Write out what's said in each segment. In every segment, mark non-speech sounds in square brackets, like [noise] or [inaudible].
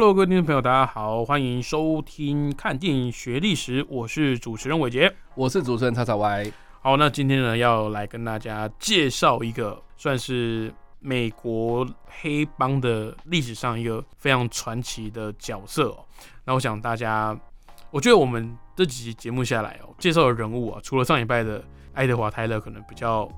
Hello，各位听众朋友，大家好，欢迎收听《看电影学历史》，我是主持人伟杰。我是主持人叉叉 Y。好，那今天呢，要来跟大家介绍一个算是美国黑帮的历史上一个非常传奇的角色哦。那我想大家，我觉得我们这几集节目下来哦，介绍的人物啊，除了上一拜的爱德华泰勒可能比较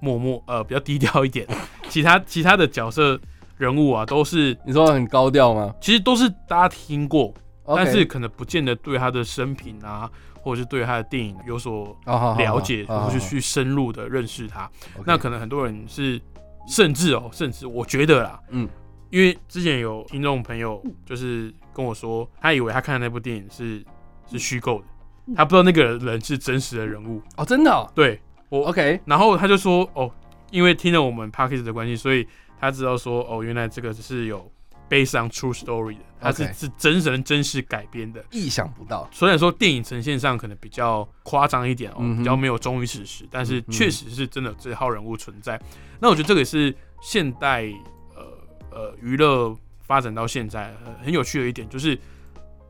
默默呃比较低调一点，其他 [laughs] 其他的角色人物啊，都是你说很高调吗？其实都是大家听过但是可能不见得对他的生平啊，或者是对他的电影有所了解，好好或是去深入的认识他。那可能很多人是，甚至哦，甚至我觉得啦，嗯，因为之前有听众朋友就是跟我说，他以为他看的那部电影是是虚构的，他不知道那个人是真实的人物。哦，真的、哦、对我，OK。然后他就说，哦，因为听了我们 p a c k a g e 的关系，所以他知道说，哦，原来这个是有 based on true story 的，它是 OK 是真人真事改编的。意想不到。虽然说电影呈现上可能比较夸张一点哦，嗯哼比较没有忠于史实，但是嗯哼确实是真的有这号人物存在。那我觉得这个也是现代呃呃娱乐发展到现在、呃、很有趣的一点，就是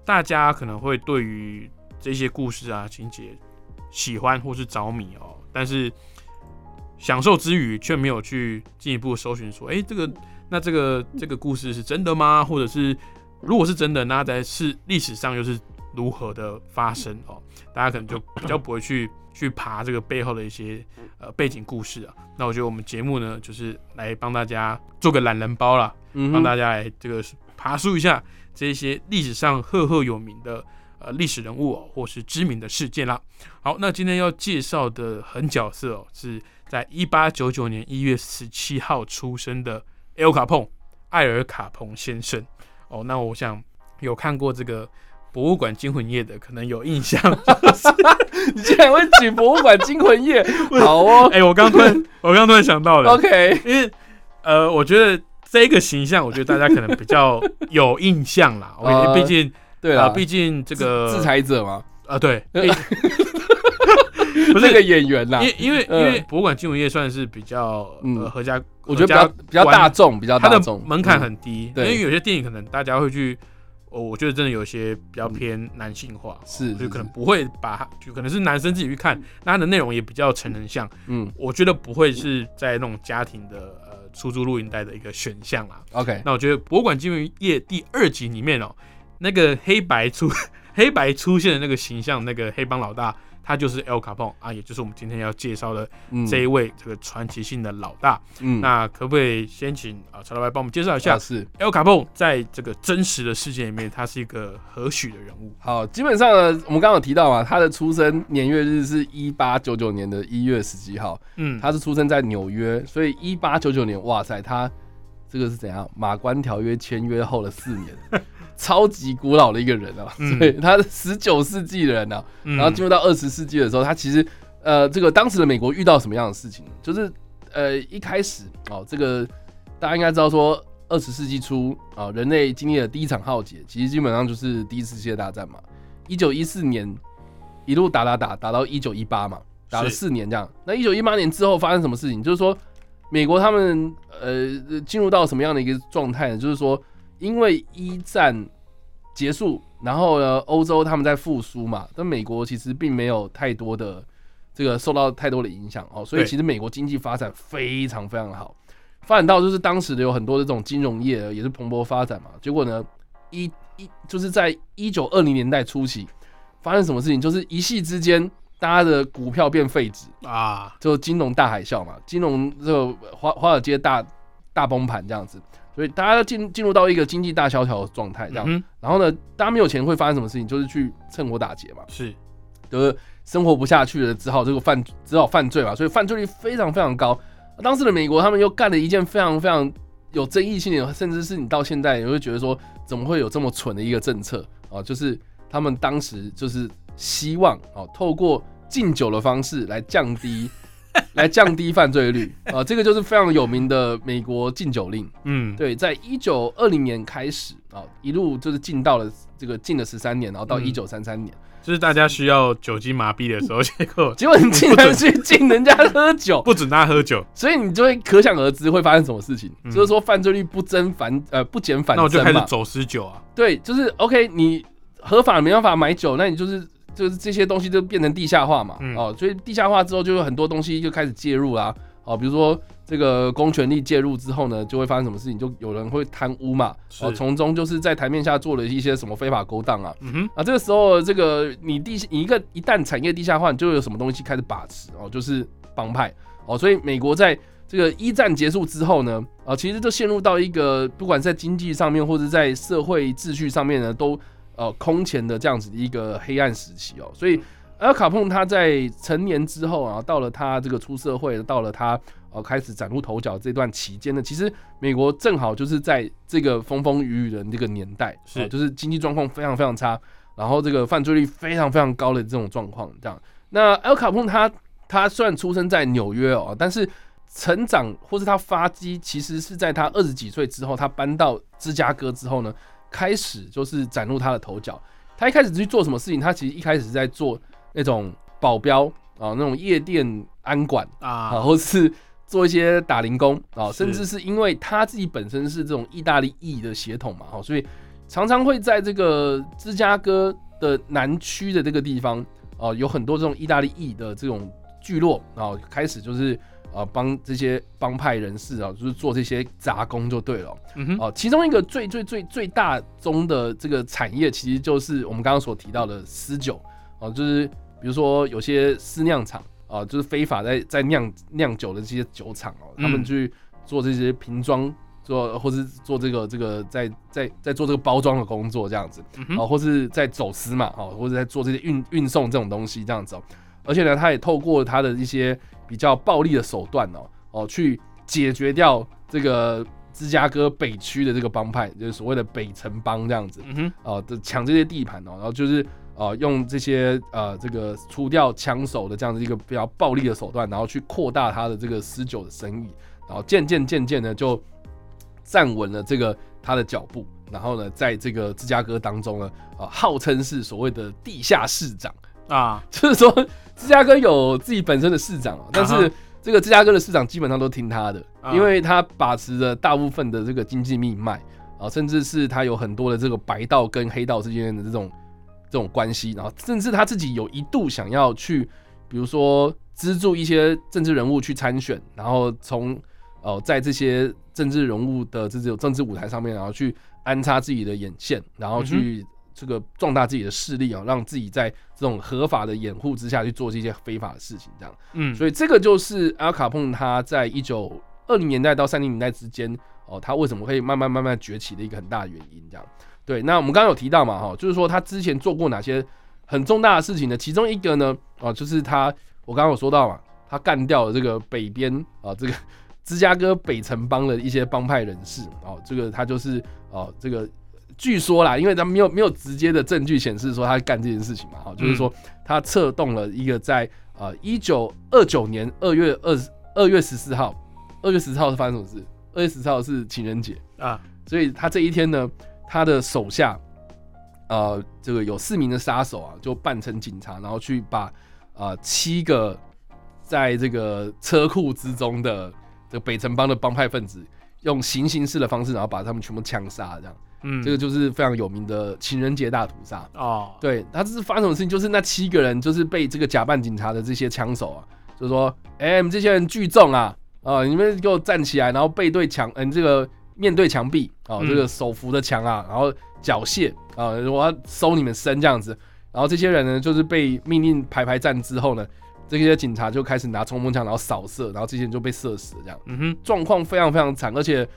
大家可能会对于这些故事啊情节喜欢或是着迷哦，但是享受之余却没有去进一步搜寻说，哎、这个那这个这个故事是真的吗？或者是如果是真的，那在是历史上又是如何的发生哦？大家可能就比较不会去去爬这个背后的一些呃背景故事啊。那我觉得我们节目呢，就是来帮大家做个懒人包啦，嗯帮大家来这个爬梳一下这些历史上赫赫有名的呃历史人物哦，或是知名的事件啦。好，那今天要介绍的狠角色哦，是在一八九九年一月十七号出生的 L 卡彭，艾尔卡彭先生。哦，那我想有看过这个博物馆惊魂夜的，可能有印象。[laughs] 你竟然会举博物馆惊魂夜，[laughs] 好哦。哎、我刚突然，[laughs] 我刚突然想到了 OK，因为呃，我觉得这个形象，我觉得大家可能比较有印象啦。呃我毕竟啊，对啊，毕竟这个制裁者嘛，啊，对，这个演员啦因，因为因嗯为博物馆惊魂夜算是比较嗯。呃合家，我觉得比较比较大众，比较它的大众，门槛嗯很低，因为有些电影可能大家会去，哦，我觉得真的有些比较偏男性化，是就可能不会把它，就可能是男生自己去看，那它的内容也比较成人向，嗯。我觉得不会是在那种家庭的呃出租录音带的一个选项啦。OK，那我觉得《博物馆惊魂夜》第二集里面哦、那个黑白出 [laughs] 黑白出现的那个形象，那个黑帮老大，他就是 El Capone 啊，也就是我们今天要介绍的嗯。这一位这个传奇性的老大。嗯。那可不可以先请啊曹老板帮我们介绍一下啊是。El Capone 在这个真实的世界里面，他是一个何许的人物？好，基本上呢，我们刚刚有提到嘛，他的出生年月日是一八九九年的一月十几号，嗯，他是出生在纽约，所以一八九九年，哇塞，他这个是怎样？马关条约签约后的四年，[laughs] 超级古老的一个人啊，嗯所以他是十九世纪的人啊，嗯然后进入到二十世纪的时候，他其实呃，这个当时的美国遇到什么样的事情？就是呃，一开始哦，这个大家应该知道说，二十世纪初啊、人类经历了第一场浩劫，其实基本上就是第一次世界大战嘛。一九一四年一路打打打打到一九一八嘛，打了四年这样。那一九一八年之后发生什么事情？就是说，美国他们呃进入到什么样的一个状态呢？就是说，因为一战结束，然后呢，欧洲他们在复苏嘛，但美国其实并没有太多的这个受到太多的影响哦，所以其实美国经济发展非常非常好，发展到就是当时的有很多的这种金融业也是蓬勃发展嘛，结果呢，一一就是在一九二零年代初期发生什么事情，就是一夕之间大家的股票变废纸，啊，就金融大海啸嘛，金融这个华华尔街大大崩盘这样子，所以大家进进入到一个经济大萧条的状态这样。嗯，然后呢，大家没有钱会发生什么事情？就是去趁火打劫嘛，是就是生活不下去了，只好这个犯只好犯罪嘛，所以犯罪率非常非常高。当时的美国他们又干了一件非常非常有争议性的，甚至是你到现在也会觉得说，怎么会有这么蠢的一个政策啊？就是他们当时就是希望哦，透过禁酒的方式来降低。[laughs] 来降低犯罪率啊，这个就是非常有名的美国禁酒令。嗯，对，在一九二零年开始啊，一路就是禁到了这个禁了十三年，然后到一九三三年，就是大家需要酒精麻痹的时候，结果结果你竟然去禁人家喝酒，[laughs] 不准他喝酒，所以你就会可想而知会发生什么事情，就是说犯罪率不增反呃不减反增那我就开始走私酒啊。对，就是 OK，你合法没办法买酒，那你就是。就是这些东西就变成地下化嘛，哦，所以地下化之后，就有很多东西就开始介入啦，哦，比如说这个公权力介入之后呢，就会发生什么事情？就有人会贪污嘛，哦，从中就是在台面下做了一些什么非法勾当啊，啊，这个时候这个你地你一个一旦产业地下化，你就有什么东西开始把持哦，就是帮派哦，所以美国在这个一战结束之后呢，啊，其实就陷入到一个不管在经济上面或者在社会秩序上面呢，都。呃，空前的这样子的一个黑暗时期哦，所以尔卡碰他在成年之后啊，到了他这个出社会，到了他呃开始崭露头角这段期间呢，其实美国正好就是在这个风风雨雨的这个年代，是就是经济状况非常非常差，然后这个犯罪率非常非常高的这种状况，这样。那尔卡碰他他虽然出生在纽约哦，但是成长或是他发迹，其实是在他二十几岁之后，他搬到芝加哥之后呢。开始就是崭露他的头角。他一开始去做什么事情？他其实一开始是在做那种保镖啊，那种夜店安管啊，然后是做一些打零工啊，甚至是因为他自己本身是这种意大利裔的血统嘛，哦，所以常常会在这个芝加哥的南区的这个地方啊，有很多这种意大利裔的这种聚落啊，开始就是。啊，帮这些帮派人士啊，就是做这些杂工就对了。嗯哼，哦，其中一个最最最最大宗的这个产业，其实就是我们刚刚所提到的私酒。哦，就是比如说有些私酿厂啊，就是非法在在酿酿酒的这些酒厂哦，他们去做这些瓶装，做或是做这个这个在在在做这个包装的工作这样子。哦，或是在走私嘛，哦，或者在做这些运运送这种东西这样子。而且呢，他也透过他的一些。比较暴力的手段哦哦，去解决掉这个芝加哥北区的这个帮派，就是所谓的北城帮这样子，嗯哼，哦，抢这些地盘哦，然后就是呃用这些呃这个除掉枪手的这样的一个比较暴力的手段，然后去扩大他的这个私酒的生意，然后渐渐渐渐的就站稳了这个他的脚步，然后呢，在这个芝加哥当中呢，啊，号称是所谓的地下市长。啊，就是说芝加哥有自己本身的市长，但是这个芝加哥的市长基本上都听他的，因为他把持着大部分的这个经济命脉啊，甚至是他有很多的这个白道跟黑道之间的这种这种关系，然后甚至他自己有一度想要去，比如说资助一些政治人物去参选，然后从哦在这些政治人物的这种政治舞台上面，然后去安插自己的眼线，然后去。这个壮大自己的势力啊，让自己在这种合法的掩护之下去做这些非法的事情，这样。嗯，所以这个就是阿卡碰他在一九二零年代到三零年代之间哦，他为什么会慢慢慢慢崛起的一个很大的原因，这样。对，那我们刚刚有提到嘛，哈，就是说他之前做过哪些很重大的事情呢？其中一个呢，哦，就是他我刚刚有说到嘛，他干掉了这个北边啊，这个芝加哥北城帮的一些帮派人士哦，这个他就是哦，这个。据说啦，因为他没有没有直接的证据显示说他干这件事情嘛，哈，就是说他策动了一个在呃一九二九年二月二二月十四号，二月十四号是发生什么事？二月十四号是情人节啊，所以他这一天呢，他的手下呃这个有四名的杀手啊，就扮成警察，然后去把呃七个在这个车库之中的这个北城帮的帮派分子，用行刑式的方式，然后把他们全部枪杀，这样。嗯，这个就是非常有名的情人节大屠杀哦。对他这是发生什么事情？就是那七个人就是被这个假扮警察的这些枪手啊，就说：“哎，你们这些人聚众啊，啊，你们给我站起来，然后背对墙，嗯，这个面对墙壁啊，这个手扶着墙啊，然后缴械啊，我要收你们身这样子。然后这些人呢，就是被命令排排站之后呢，这些警察就开始拿冲锋枪，然后扫射，然后这些人就被射死了，这样，嗯哼，状况非常非常惨，而且。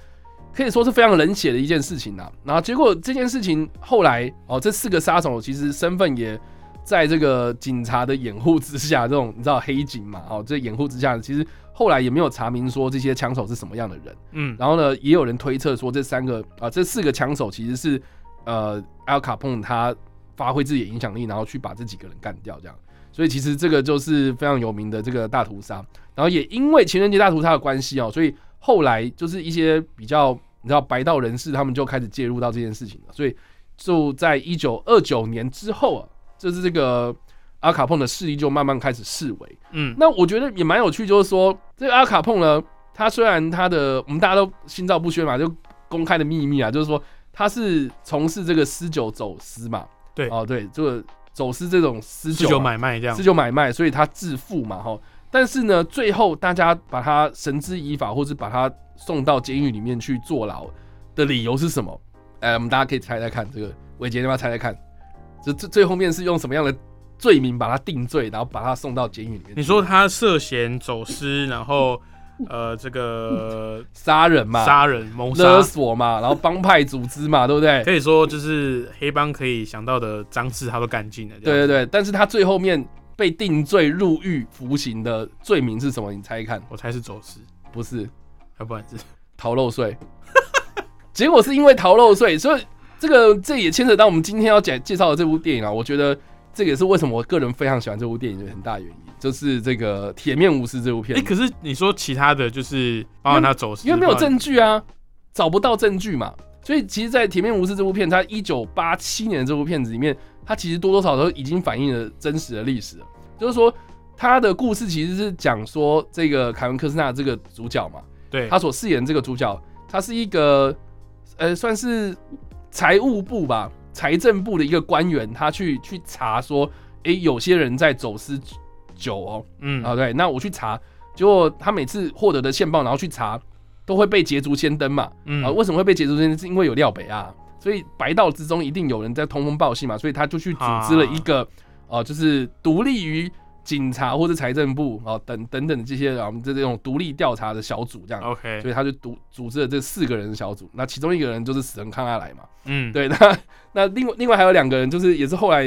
可以说是非常冷血的一件事情呐，然后结果这件事情后来哦，这四个杀手其实身份也在这个警察的掩护之下，这种你知道黑警嘛，哦，这掩护之下，其实后。后来也没有查明说这些枪手是什么样的人。嗯，然后呢，也有人推测说这三个啊、这四个枪手其实是呃阿卡碰他发挥自己的影响力，然后去把这几个人干掉这样。所以其实这个就是非常有名的这个大屠杀。然后也因为情人节大屠杀的关系哦，所以后来就是一些比较你知道白道人士他们就开始介入到这件事情了。所以就在一九二九年之后啊，就是这个阿卡碰的势力就慢慢开始式微。嗯，那我觉得也蛮有趣，就是说这个阿卡碰呢，他虽然他的我们大家都心照不宣嘛，就公开的秘密啊，就是说他是从事这个私酒走私嘛，对哦对，这个走私这种私酒啊买卖这样私，酒买卖，所以他致富嘛哈。但是呢，最后大家把他绳之以法，或是把他送到监狱里面去坐牢的理由是什么？哎，我们大家可以猜猜看，这个伟杰，你要不要猜猜看？这最最后面是用什么样的罪名把他定罪，然后把他送到监狱里面？你说他涉嫌走私，然后呃这个杀人嘛，杀人谋勒，索嘛，然后帮派组织嘛，对不对？可以说就是黑帮可以想到的脏事他都干尽了。对对对，但是他最后面被定罪入狱服刑的罪名是什么？你猜一看，我猜是走私，不是要不然是逃漏税。[laughs] 结果是因为逃漏税，所以这个这也牵扯到我们今天要讲介绍的这部电影啊。我觉得这个也是为什么我个人非常喜欢这部电影的很大原因，就是这个《铁面无私》这部片哎、。可是你说其他的就是包含他走私，因为没有证据啊，找不到证据嘛。所以其实，在《铁面无私》这部片，它一九八七年的这部片子里面，它其实多多少少都已经反映了真实的历史了。就是说，他的故事其实是讲说，这个凯文科斯纳这个主角嘛，对他所饰演这个主角，他是一个呃，算是财务部吧，财政部的一个官员，他去去查说，诶，有些人在走私酒哦，嗯啊，对，那我去查，结果他每次获得的线报，然后去查，都会被捷足先登嘛。嗯啊，为什么会被捷足先登？是因为有廖北啊，所以白道之中一定有人在通风报信嘛，所以他就去组织了一个，哦、就是独立于警察或者财政部啊、等等等的这些啊，我们这这种独立调查的小组这样。OK，所以他就组组织了这四个人的小组，那其中一个人就是死人康阿来嘛，嗯，对，[laughs] 那那另外另外还有两个人，就是也是后来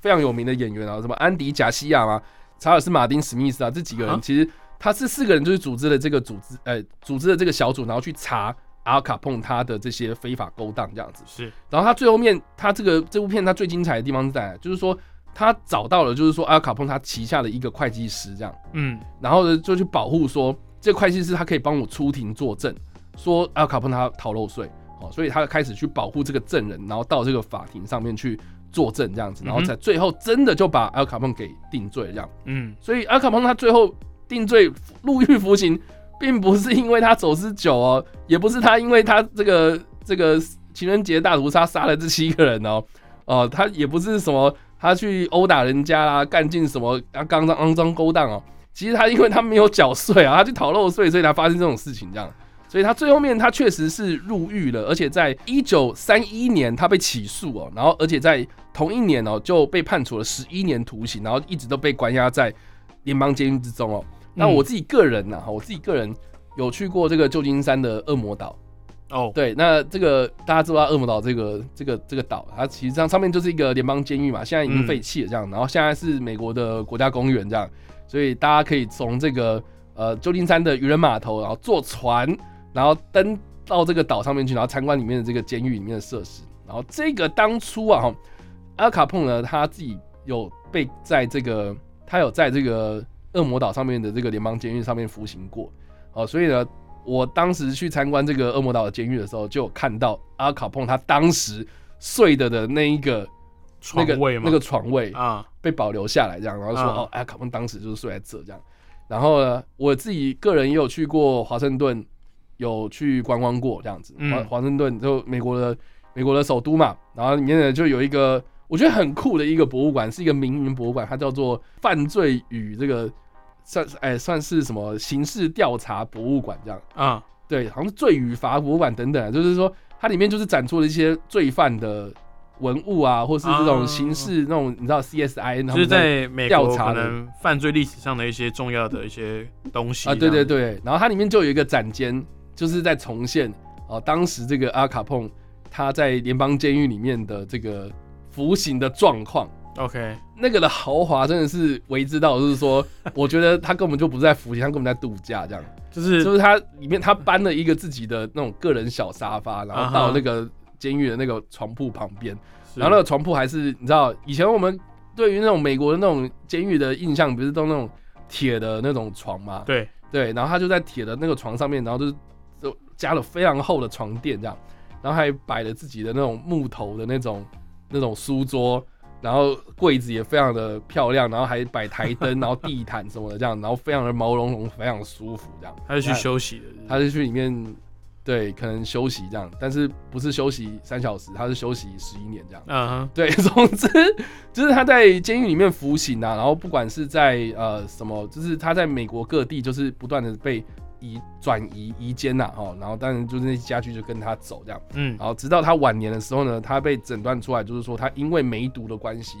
非常有名的演员啊，什么安迪贾西亚嘛，查尔斯马丁史密斯啊，这几个啊。人其实他是四个人，就是组织了这个组织，呃，组织了这个小组，然后去查阿卡碰他的这些非法勾当这样子。是然后他最后面，他这个这部片他最精彩的地方是在，就是说他找到了，就是说阿卡碰他旗下的一个会计师这样。嗯然后呢就去保护说这个会计师他可以帮我出庭作证，说阿卡碰他逃漏税，哦，所以他开始去保护这个证人，然后到这个法庭上面去作证这样子，然后嗯哼在最后真的就把阿卡碰给定罪这样。嗯所以阿卡碰他最后定罪入狱服刑，并不是因为他走私酒哦，也不是他因为他这个这个情人节大屠杀杀了这七个人哦，哦、他也不是什么他去殴打人家啦，干尽什么啊肮脏肮脏勾当哦。其实他因为他没有缴税啊，他去逃漏税，所以才发生这种事情这样。所以他最后面他确实是入狱了，而且在一九三一年他被起诉哦，然后而且在同一年哦就被判处了十一年徒刑，然后一直都被关押在联邦监狱之中哦。那我自己个人呐、哈，我自己个人有去过这个旧金山的恶魔岛，哦，对，那这个大家知道恶魔岛这个这个这个岛，它其实上上面就是一个联邦监狱嘛，现在已经废弃了这样，然后现在是美国的国家公园这样，所以大家可以从这个呃旧金山的渔人码头，然后坐船，然后登到这个岛上面去，然后参观里面的这个监狱里面的设施。然后这个当初啊，哈阿卡碰呢他自己有被在这个他有在这个恶魔岛上面的这个联邦监狱上面服刑过，哦，所以呢。我当时去参观这个恶魔岛的监狱的时候，就有看到阿卡碰他当时睡的的那一个那个床位嘛，那个床位啊，被保留下来，这样，然后说、啊哦，阿卡碰当时就是睡在这这样。然后呢，我自己个人也有去过华盛顿，有去观光过这样子。嗯华华盛顿就美国的美国的首都嘛，然后里面呢就有一个我觉得很酷的一个博物馆，是一个名人博物馆，它叫做犯罪与这个算哎算是什么刑事调查博物馆这样。啊，对，好像是罪与罚博物馆等等啊，就是说它里面就是展出了一些罪犯的文物啊，或是这种啊刑事那种，你知道 CSI，他就是在美国可调查的。能犯罪历史上的一些重要的一些东西啊，对对对，然后它里面就有一个展间，就是在重现哦、当时这个阿卡碰他在联邦监狱里面的这个服刑的状况。OK，那个的豪华真的是为之到，就是说，我觉得他根本就不是在服刑，他根本在度假，这样。就是就是他里面他搬了一个自己的那种个人小沙发，然后到那个监狱的那个床铺旁边，是。然后那个床铺还是你知道，以前我们对于那种美国的那种监狱的印象，不是都那种铁的那种床吗？对，对，然后他就在铁的那个床上面，然后就是就加了非常厚的床垫这样，然后还摆了自己的那种木头的那种那种书桌，然后柜子也非常的漂亮，然后还摆台灯，然后地毯什么的这样，然后非常的毛茸茸，非常舒服这样。他是去休息的，他是去里面对可能休息这样，但是不是休息三小时，他是休息十一年这样。嗯哼，对，总之就是他在监狱里面服刑啊，然后不管是在呃什么，就是他在美国各地就是不断的被移转移移监呐，哦，然后当然就是那些家具就跟他走这样，嗯。然后直到他晚年的时候呢，他被诊断出来就是说他因为梅毒的关系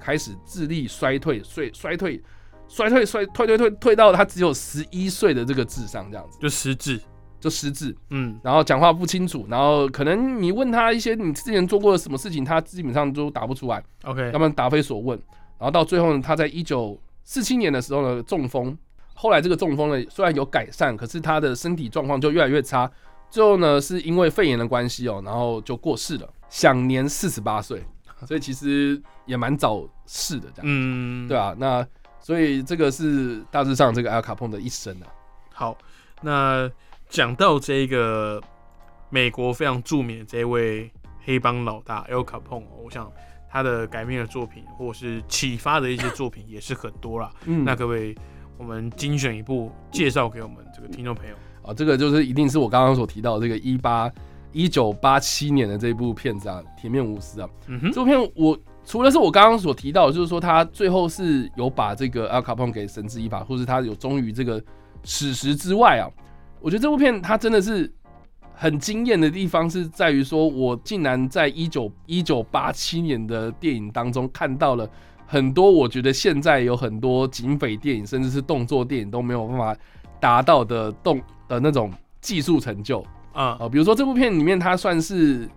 开始智力衰退，衰衰退。衰退衰退退退退到他只有十一岁的这个智商这样子，就失智，就失智，嗯。然后讲话不清楚，然后可能你问他一些你之前做过的什么事情，他基本上都答不出来，，OK，要不然答非所问。然后到最后呢，他在一九四七年的时候呢中风，后来这个中风呢虽然有改善，可是他的身体状况就越来越差。最后呢是因为肺炎的关系哦，然后就过世了，享年四十八岁，所以其实也蛮早逝的这样，嗯，对啊，那所以这个是大致上这个阿尔卡碰的一生啊。好，那讲到这个美国非常著名的这位黑帮老大 El Capone，我想他的改编的作品或者是启发的一些作品也是很多啦。嗯那各位，我们精选一部介绍给我们这个听众朋友。啊，这个就是一定是我刚刚所提到的这个一八一九八七年的这部片子啊，《铁面无私》啊。嗯哼，这部片我除了是我刚刚所提到，就是说他最后是有把这个阿卡彭给绳之以法，或是他有忠于这个史实之外啊，我觉得这部片它真的是很惊艳的地方是在于说，我竟然在一九一九八七年的电影当中看到了很多我觉得现在有很多警匪电影甚至是动作电影都没有办法达到的动的那种技术成就。啊、哦，比如说这部片里面，它算是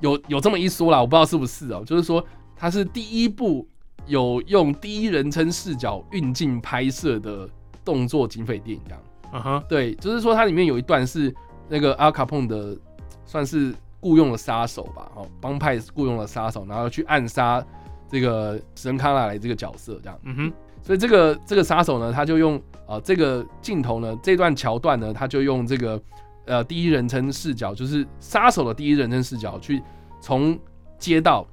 有有这么一说啦，我不知道是不是哦，就是说它是第一部有用第一人称视角运镜拍摄的动作警匪电影，这样。嗯哼，对，就是说它里面有一段是那个阿卡碰的算是雇佣了杀手吧，哦，帮派雇佣了杀手，然后去暗杀这个史恩康纳来这个角色，这样。嗯哼，所以这个这个杀手呢，他就用啊、呃这个镜头呢，这段桥段呢，他就用这个呃第一人称视角，就是杀手的第一人称视角去从街道，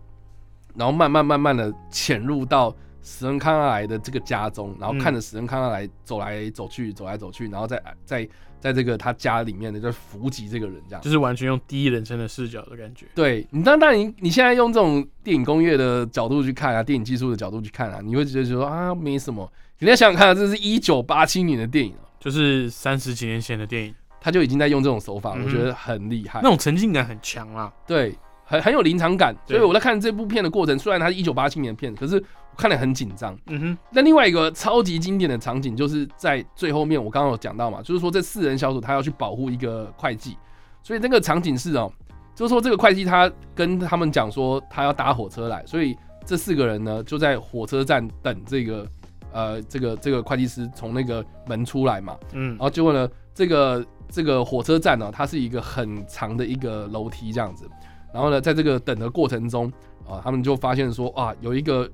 然后慢慢慢慢的潜入到史恩康纳莱的这个家中，然后看着史恩康纳莱走来走去，走来走去，然后在在在这个他家里面呢，就伏击这个人这样。就是完全用第一人称的视角的感觉。对你，当当然你你现在用这种电影工业的角度去看啊，电影技术的角度去看啊，你会觉得说啊没什么。你再想想看啊，这是一九八七年的电影啊，就是三十几年前的电影，他就已经在用这种手法，嗯我觉得很厉害那。种沉浸感很强啊。对，很很有临场感。所以我在看这部片的过程，虽然它是一九八七年的片，可是我看得很紧张。嗯哼，那另外一个超级经典的场景，就是在最后面，我刚刚有讲到嘛，就是说这四人小组他要去保护一个会计，所以那个场景是哦，就是说这个会计他跟他们讲说他要搭火车来，所以这四个人呢就在火车站等这个呃这个这个会计师从那个门出来嘛，嗯然，后结果呢，这个这个火车站呢，它是一个很长的一个楼梯这样子。然后呢，在这个等的过程中啊，他们就发现说啊，有一个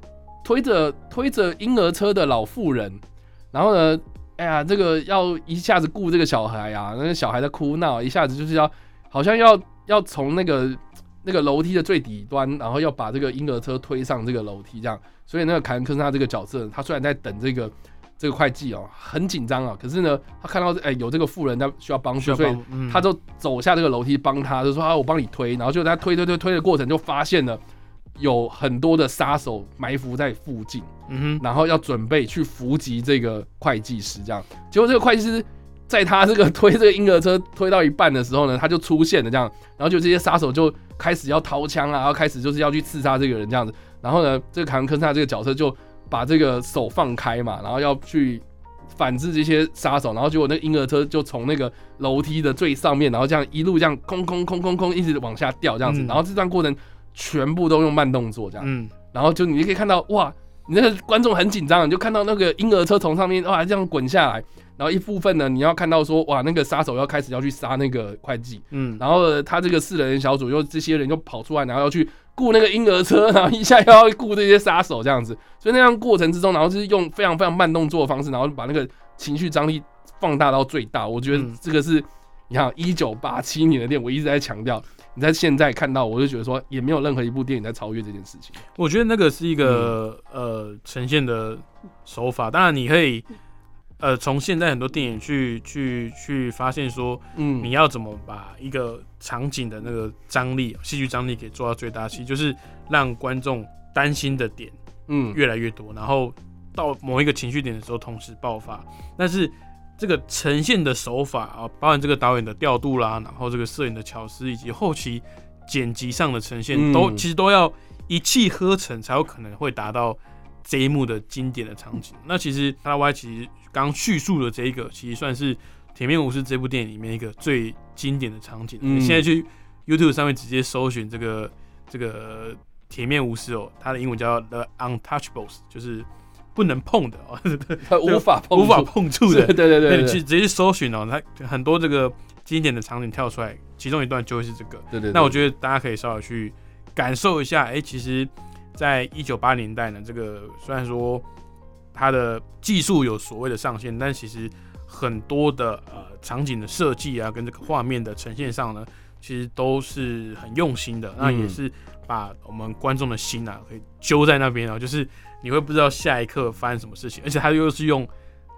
推着推着婴儿车的老妇人，然后呢，哎呀，这个要一下子顾这个小孩啊，那个小孩在哭闹，一下子就是要好像要要从那个那个楼梯的最底端，然后要把这个婴儿车推上这个楼梯这样。所以那个凯恩科斯纳这个角色，他虽然在等这个这个会计哦，很紧张啊，可是呢，他看到哎、有这个妇人在需要帮助，所以他就走下这个楼梯帮他，就说啊，我帮你推，然后就在他推推推推的过程就发现了有很多的杀手埋伏在附近，嗯哼，然后要准备去伏击这个会计师，这样，结果这个会计师在他这个推这个婴儿车推到一半的时候呢，他就出现了这样，然后就这些杀手就开始要掏枪啊，然后开始就是要去刺杀这个人这样子，然后呢，这个卡文科萨这个角色就把这个手放开嘛，然后要去反制这些杀手，然后结果那个婴儿车就从那个楼梯的最上面，然后这样一路这样空空空空空一直往下掉这样子，嗯。然后这段过程全部都用慢动作这样，嗯，然后就你就可以看到哇，你那个观众很紧张，你就看到那个婴儿车从上面哇这样滚下来，然后一部分呢你要看到说哇那个杀手要开始要去杀那个会计，嗯，然后他这个四人小组又这些人就跑出来，然后要去雇那个婴儿车，然后一下又要雇这些杀手这样子，所以那样过程之中，然后就是用非常非常慢动作的方式，然后把那个情绪张力放大到最大。我觉得嗯。这个是你看一九八七年的电影，我一直在强调，你在现在看到，我就觉得说也没有任何一部电影在超越这件事情。我觉得那个是一个、嗯。呃呈现的手法，当然你可以呃从现在很多电影去去去发现说嗯，你要怎么把一个场景的那个张力、戏剧张力给做到最大，其实就是让观众担心的点嗯。越来越多，然后到某一个情绪点的时候同时爆发。但是这个呈现的手法啊，包含这个导演的调度啦，然后这个摄影的巧思，以及后期剪辑上的呈现，嗯都其实都要一气呵成，才有可能会达到这一幕的经典的场景。那其实他 Y 其实刚叙述的这一个，其实算是《铁面无私》这部电影里面一个最经典的场景。嗯你现在去 YouTube 上面直接搜寻这个这个铁面无私哦，它的英文叫 The Untouchables，就是不能碰的哦，[laughs] 他无法碰，无法碰触的。[laughs] 对对对你去直接去搜寻哦，它很多这个经典的场景跳出来，其中一段就会是这个。对对。那我觉得大家可以稍微去感受一下，哎、其实，在一九八年代呢，这个虽然说它的技术有所谓的上限，但其实很多的呃场景的设计啊，跟这个画面的呈现上呢，其实都是很用心的。那也嗯是把我们观众的心啊，可以揪在那边啊，就是你会不知道下一刻发生什么事情，而且他又是用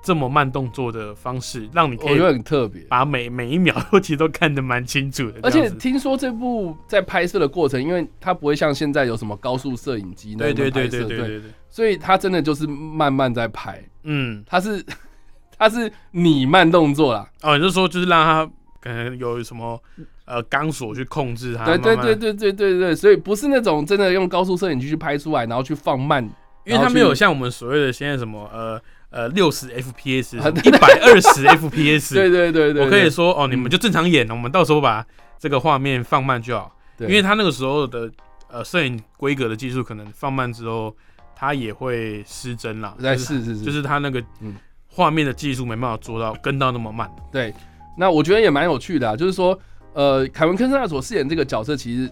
这么慢动作的方式，让你可以很特别。把每每一秒都其实都看得蛮清楚的。而且听说这部在拍摄的过程，因为它不会像现在有什么高速摄影机那对对对种拍摄，对对对对，所以它真的就是慢慢在拍，嗯，它是 [laughs] 它是你慢动作啦，哦，你就说就是让他可能有什么呃钢索去控制它，对对对，对对对对，所以不是那种真的用高速摄影机去拍出来，然后去放慢，因为它没有像我们所谓的现在什么呃呃六十 FPS 啊一百二十 FPS，对对对对，我可以说哦，你们嗯。就正常演，我们到时候把这个画面放慢就好，因为他那个时候的呃摄影规格的技术可能放慢之后，它也会失真啦，在就是是是是，就是他那个嗯。画面的技术没办法做到跟到那么慢，对，那我觉得也蛮有趣的啊，就是说，呃，凯文·科斯纳所饰演这个角色其实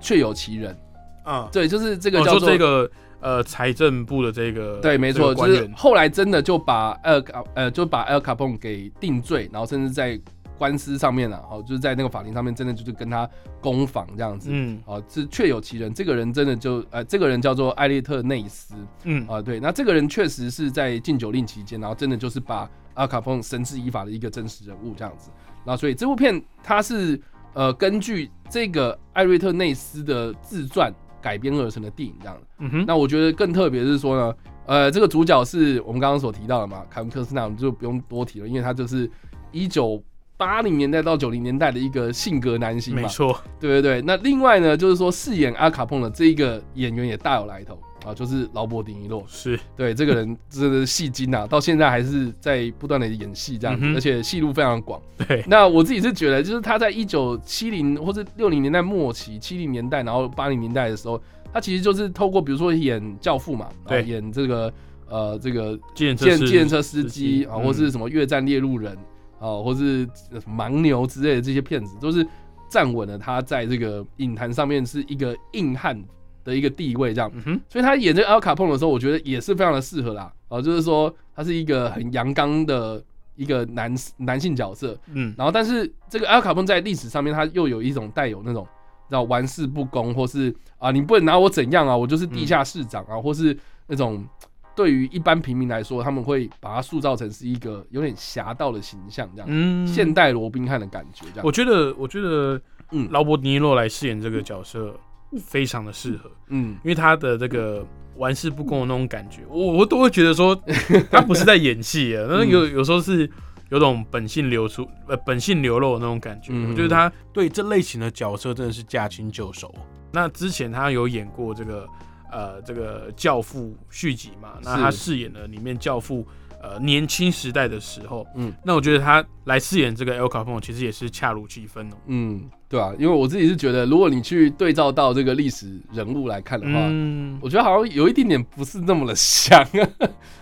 确有其人，啊，对，就是这这个叫做、这个呃财政部的这个对，没这个错，就是后来真的就把埃尔卡呃就把埃尔卡彭给定罪，然后甚至在官司上面啊，哦，就是在那个法庭上面，真的就是跟他攻防这样子。嗯哦，是确有其人，这个人真的就呃，这个人叫做艾利特内斯嗯啊、对，那这个人确实是在禁酒令期间，然后真的就是把阿卡彭绳之以法的一个真实人物这样子。然后所以这部片它是呃根据这个艾瑞特内斯的自传改编而成的电影这样的。嗯哼，那我觉得更特别是说呢，呃，这个主角是我们刚刚所提到的嘛，凯文科斯纳，我们就不用多提了，因为他就是一九八零年代到九零年代的一个性格男星嘛，没错，对对对。那另外呢，就是说饰演阿卡碰的这一个演员也大有来头啊，就是劳勃迪尼洛。是。对，这个人真的是戏精啊，到现在还是在不断的演戏这样子，嗯而且戏路非常广。对，那我自己是觉得，就是他在一九七零或者六零年代末期、七零年代，然后八零年代的时候，他其实就是透过比如说演《教父》嘛，对。演这个呃这个计程车司建车司机啊，嗯或是什么越战猎鹿人啊，或是呃盲牛之类的这些片子，都是站稳了他在这个影坛上面是一个硬汉的一个地位这样。嗯，所以他演这个阿卡碰的时候，我觉得也是非常的适合啦。哦、就是说他是一个很阳刚的一个男男性角色，嗯然后但是这个阿卡碰在历史上面，他又有一种带有那种叫玩世不恭，或是啊你不能拿我怎样啊，我就是地下市长啊，或是那种对于一般平民来说，他们会把它塑造成是一个有点侠盗的形象，这样、嗯，现代罗宾汉的感觉，这样。我觉得我觉得嗯劳勃尼洛来饰演这个角色非常的适合，嗯，因为他的这个玩世不恭的那种感觉，我我都会觉得说 [laughs] 他不是在演戏啊，那嗯。有有时候是有种本性流出呃本性流露的那种感觉。嗯。我觉得他对这类型的角色真的是驾轻就熟。那之前他有演过这个呃这个教父续集嘛，那他是。饰演了里面教父呃年轻时代的时候，嗯。嗯，那我觉得他来饰演这个 El Capone 其实也是恰如其分哦。嗯，对啊，因为我自己是觉得，如果你去对照到这个历史人物来看的话，嗯，我觉得好像有一点点不是那么的像。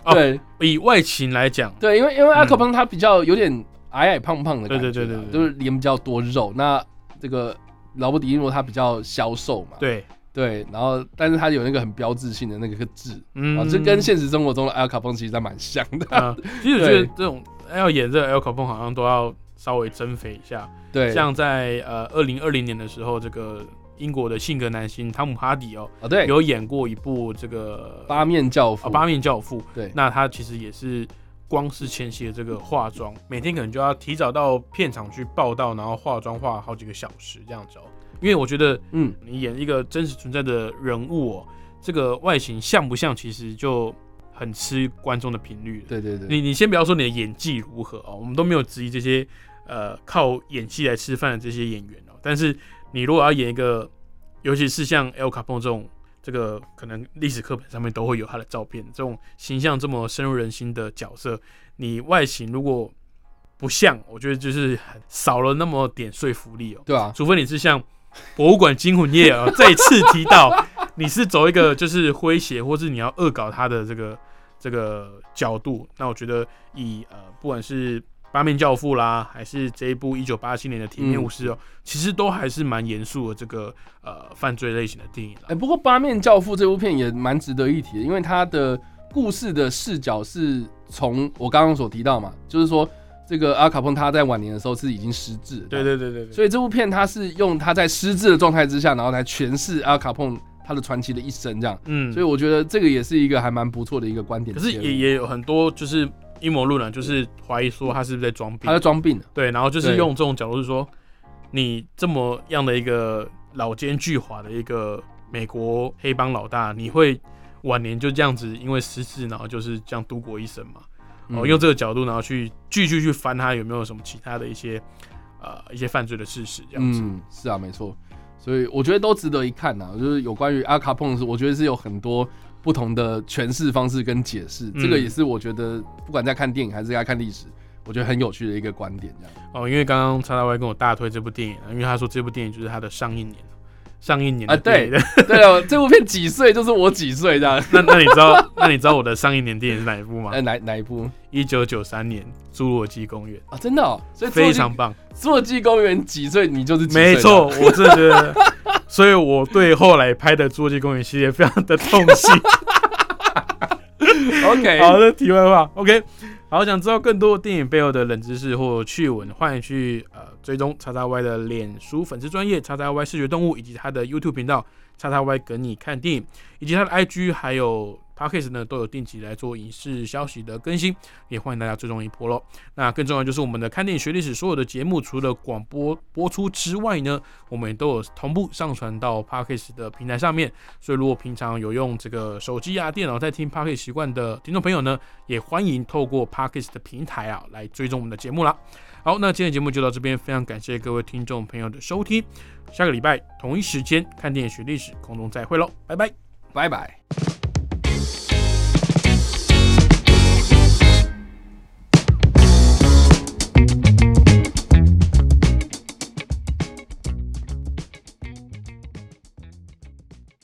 哦对。以外形来讲，对，因为因为 El Capone 他比较有点矮矮胖胖的感觉啊，对对对对对。就是脸比较多肉。那这个劳勃迪尼罗他比较消瘦嘛，对，对，然后但是他有那个很标志性的那个字，嗯啊，这跟现实生活中的 L 卡邦其实还蛮像的。啊，[laughs] 其实我觉得这种要演这个 El Capone 好像都要稍微增肥一下。对，像在呃二零二零年的时候，这个英国的性格男星汤姆哈迪哦，啊对，有演过一部这个八面教父，啊八面教父。对，那他其实也是光是前期的这个化妆，每天可能就要提早到片场去报道，然后化妆化好几个小时这样子哦。因为我觉得嗯，你演一个真实存在的人物哦，这个外形像不像，其实就很吃观众的频率了。对对对，你你先不要说你的演技如何哦，我们都没有质疑这些呃靠演技来吃饭的这些演员哦。但是你如果要演一个，尤其是像 El Capone 这种，这个可能历史课本上面都会有他的照片，这种形象这么深入人心的角色，你外形如果不像，我觉得就是少了那么点说服力哦。对啊，除非你是像博物馆惊魂夜啊，再次提到 [laughs] 你是走一个就是诙谐，或是你要恶搞他的这个这个角度，那我觉得以呃不管是八面教父啦，还是这一部一九八七年的铁面无私哦，其实都还是蛮严肃的这个呃犯罪类型的电影哎、啦。不过《八面教父》这部片也蛮值得一提的，因为它的故事的视角是从我刚刚所提到嘛，就是说这个阿卡彭他在晚年的时候是已经失智了，对对对对对，所以这部片他是用他在失智的状态之下，然后来诠释阿卡彭他的传奇的一生这样，嗯，所以我觉得这个也是一个还蛮不错的一个观点可是。也也有很多就是阴谋论啊，就是怀疑说他是不是在装病。他在，装病。了，对，然后就是用这种角度是说，你这么样的一个老奸巨猾的一个美国黑帮老大，你会晚年就这样子因为失智，然后就是这样度过一生嘛？哦，嗯用这个角度，然后去继续去翻他有没有什么其他的一些呃一些犯罪的事实，这样子。嗯，是啊，没错。所以我觉得都值得一看呐、就是有关于阿卡彭是，我觉得是有很多不同的诠释方式跟解释。嗯这个也是我觉得不管在看电影还是在看历史，我觉得很有趣的一个观点。这样，哦，因为刚刚叉叉 Y 跟我大推这部电影啊，因为他说这部电影就是他的上一年，上一年啊的电影。[laughs] 对哦，这部片几岁就是我几岁这样。[laughs] 那那你知道 [laughs] 那你知道我的上一年电影是哪一部吗呃，？哪哪一部一九九三年《侏罗纪公园啊？真的哦，所以》非常棒。《侏罗纪公园》几岁你就是几岁。没错，，我真的觉得，所以我对后来拍的《侏罗纪公园》系列非常的痛心。OK，好的，题外话，OK。好，想知道更多电影背后的冷知识或趣闻，欢迎去呃追踪叉叉 Y 的脸书粉丝专业叉叉 Y 视觉动物，以及他的 YouTube 频道叉叉 Y 跟你看电影，以及他的 IG 还有 Podcast 呢都有定期来做影视消息的更新，也欢迎大家追踪一波喽。那更重要就是我们的看电影学历史所有的节目，除了广播播出之外呢，我们都有同步上传到 Podcast 的平台上面。所以如果平常有用这个手机啊、电脑在听 Podcast 习惯的听众朋友呢，也欢迎透过 Podcast 的平台啊来追踪我们的节目啦。好，那今天的节目就到这边，非常感谢各位听众朋友的收听，下个礼拜同一时间看电影学历史，空中再会喽，拜拜。拜拜。